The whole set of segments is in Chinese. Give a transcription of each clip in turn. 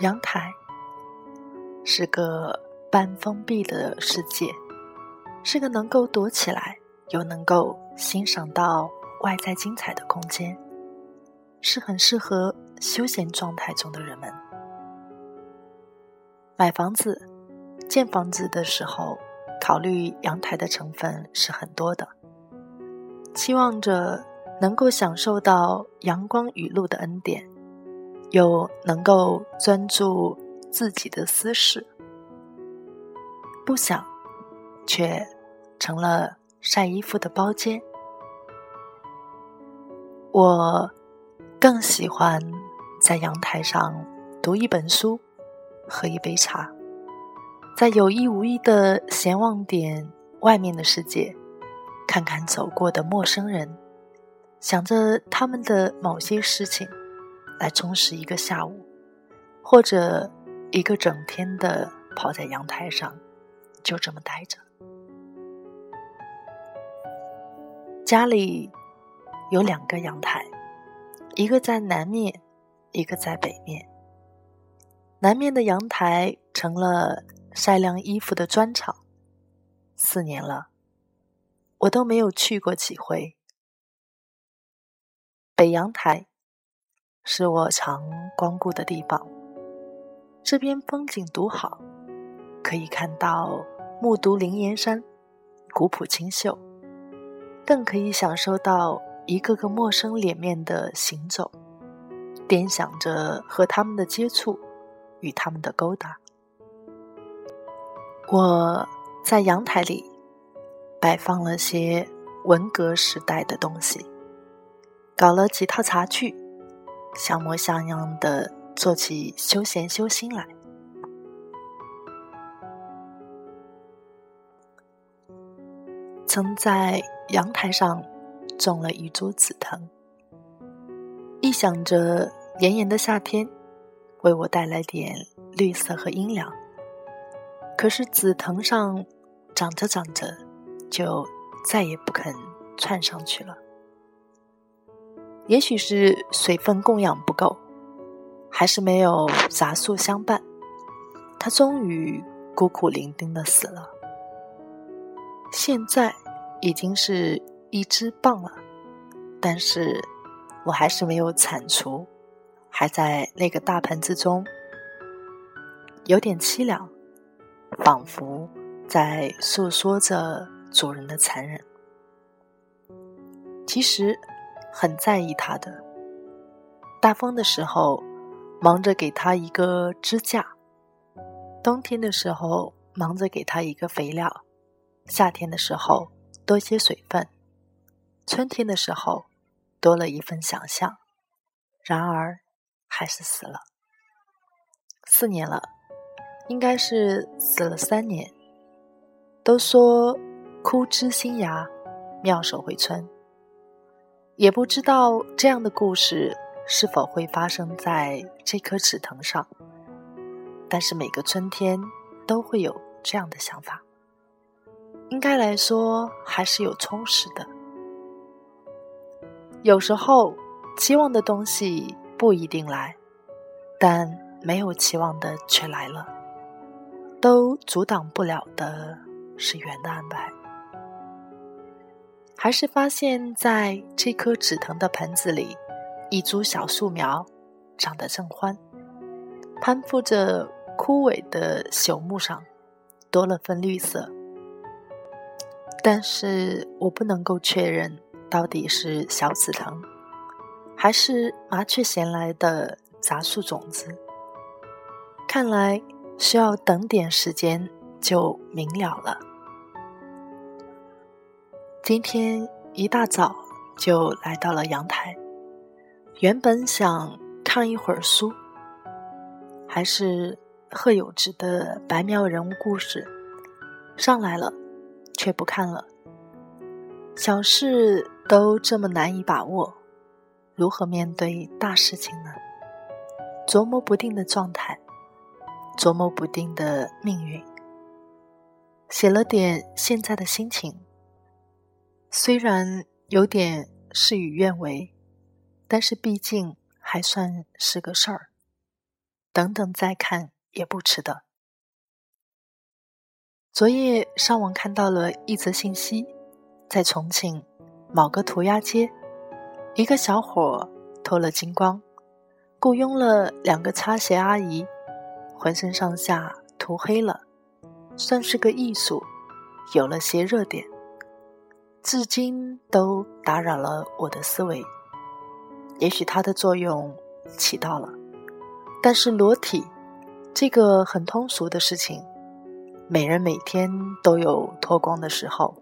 阳台是个半封闭的世界，是个能够躲起来又能够欣赏到外在精彩的空间，是很适合休闲状态中的人们。买房子、建房子的时候，考虑阳台的成分是很多的，期望着能够享受到阳光雨露的恩典。又能够专注自己的私事，不想，却成了晒衣服的包间。我更喜欢在阳台上读一本书，喝一杯茶，在有意无意的闲望点外面的世界，看看走过的陌生人，想着他们的某些事情。来充实一个下午，或者一个整天的跑在阳台上，就这么待着。家里有两个阳台，一个在南面，一个在北面。南面的阳台成了晒晾衣服的专场，四年了，我都没有去过几回。北阳台。是我常光顾的地方。这边风景独好，可以看到木渎灵岩山，古朴清秀，更可以享受到一个个陌生脸面的行走，掂想着和他们的接触与他们的勾搭。我在阳台里摆放了些文革时代的东西，搞了几套茶具。像模像样的做起休闲修心来。曾在阳台上种了一株紫藤，臆想着炎炎的夏天为我带来点绿色和阴凉。可是紫藤上长着长着，就再也不肯窜上去了。也许是水分供养不够，还是没有杂树相伴，它终于孤苦伶仃的死了。现在已经是一只棒了，但是我还是没有铲除，还在那个大盆子中，有点凄凉，仿佛在诉说着主人的残忍。其实。很在意它的。大风的时候，忙着给它一个支架；冬天的时候，忙着给它一个肥料；夏天的时候，多些水分；春天的时候，多了一份想象。然而，还是死了。四年了，应该是死了三年。都说枯枝新芽，妙手回春。也不知道这样的故事是否会发生在这棵紫藤上，但是每个春天都会有这样的想法。应该来说还是有充实的。有时候期望的东西不一定来，但没有期望的却来了，都阻挡不了的是缘的安排。还是发现，在这棵紫藤的盆子里，一株小树苗长得正欢，攀附着枯萎的朽木上，多了份绿色。但是我不能够确认到底是小紫藤，还是麻雀衔来的杂树种子。看来需要等点时间就明了了。今天一大早就来到了阳台，原本想看一会儿书，还是贺有之的白描人物故事，上来了，却不看了。小事都这么难以把握，如何面对大事情呢？琢磨不定的状态，琢磨不定的命运。写了点现在的心情，虽然有点事与愿违，但是毕竟还算是个事儿。等等再看也不迟的。昨夜上网看到了一则信息。在重庆某个涂鸦街，一个小伙偷了金光，雇佣了两个擦鞋阿姨，浑身上下涂黑了，算是个艺术，有了些热点，至今都打扰了我的思维。也许它的作用起到了，但是裸体这个很通俗的事情，每人每天都有脱光的时候。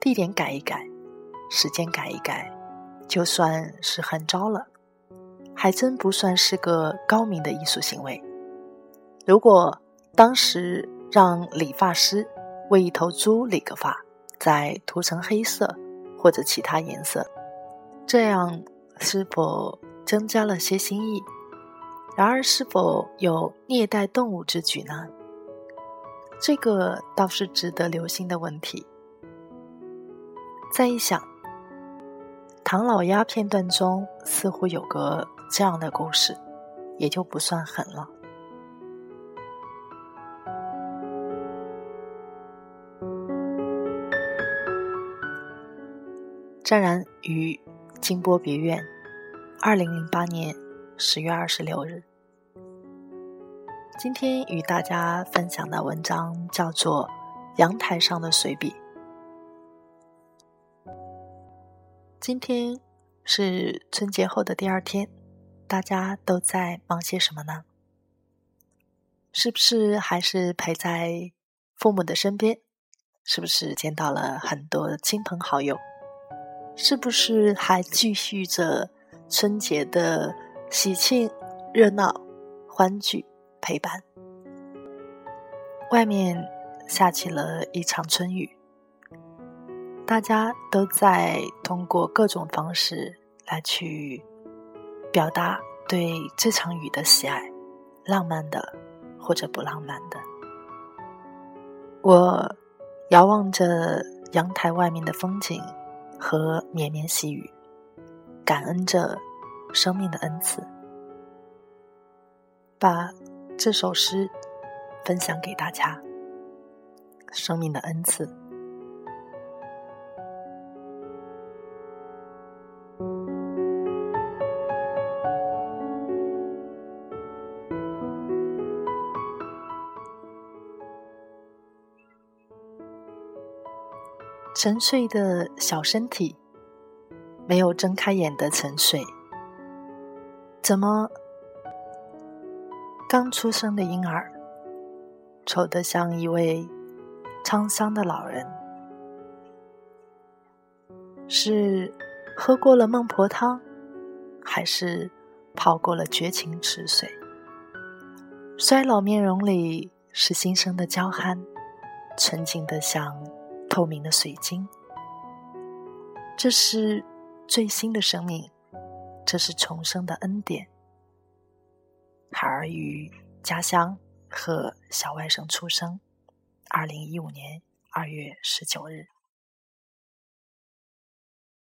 地点改一改，时间改一改，就算是很招了，还真不算是个高明的艺术行为。如果当时让理发师为一头猪理个发，再涂成黑色或者其他颜色，这样是否增加了些新意？然而，是否有虐待动物之举呢？这个倒是值得留心的问题。再一想，唐老鸭片段中似乎有个这样的故事，也就不算狠了。湛然于金波别院，二零零八年十月二十六日。今天与大家分享的文章叫做《阳台上的随笔》。今天是春节后的第二天，大家都在忙些什么呢？是不是还是陪在父母的身边？是不是见到了很多亲朋好友？是不是还继续着春节的喜庆、热闹、欢聚、陪伴？外面下起了一场春雨。大家都在通过各种方式来去表达对这场雨的喜爱，浪漫的或者不浪漫的。我遥望着阳台外面的风景和绵绵细雨，感恩着生命的恩赐，把这首诗分享给大家。生命的恩赐。沉睡的小身体，没有睁开眼的沉睡，怎么刚出生的婴儿，丑得像一位沧桑的老人？是喝过了孟婆汤，还是泡过了绝情池水？衰老面容里是新生的娇憨，纯净的像。透明的水晶，这是最新的生命，这是重生的恩典。孩儿于家乡和小外甥出生，二零一五年二月十九日。